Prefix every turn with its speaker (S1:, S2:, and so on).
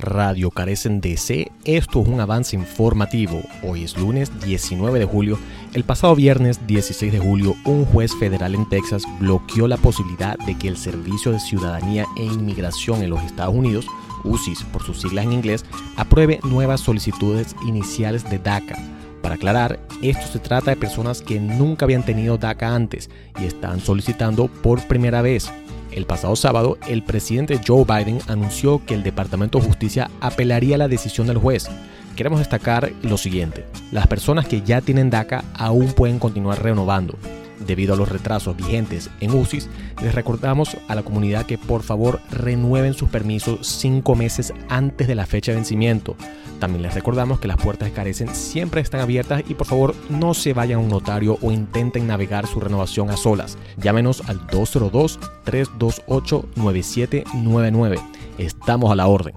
S1: Radio Carecen DC. Esto es un avance informativo. Hoy es lunes 19 de julio. El pasado viernes 16 de julio, un juez federal en Texas bloqueó la posibilidad de que el Servicio de Ciudadanía e Inmigración en los Estados Unidos, UCIS por sus siglas en inglés, apruebe nuevas solicitudes iniciales de DACA. Para aclarar, esto se trata de personas que nunca habían tenido DACA antes y están solicitando por primera vez. El pasado sábado, el presidente Joe Biden anunció que el Departamento de Justicia apelaría la decisión del juez. Queremos destacar lo siguiente, las personas que ya tienen DACA aún pueden continuar renovando. Debido a los retrasos vigentes en UCIS, les recordamos a la comunidad que por favor renueven sus permisos cinco meses antes de la fecha de vencimiento. También les recordamos que las puertas Carecen siempre están abiertas y por favor no se vayan a un notario o intenten navegar su renovación a solas. Llámenos al 202-328-9799. Estamos a la orden.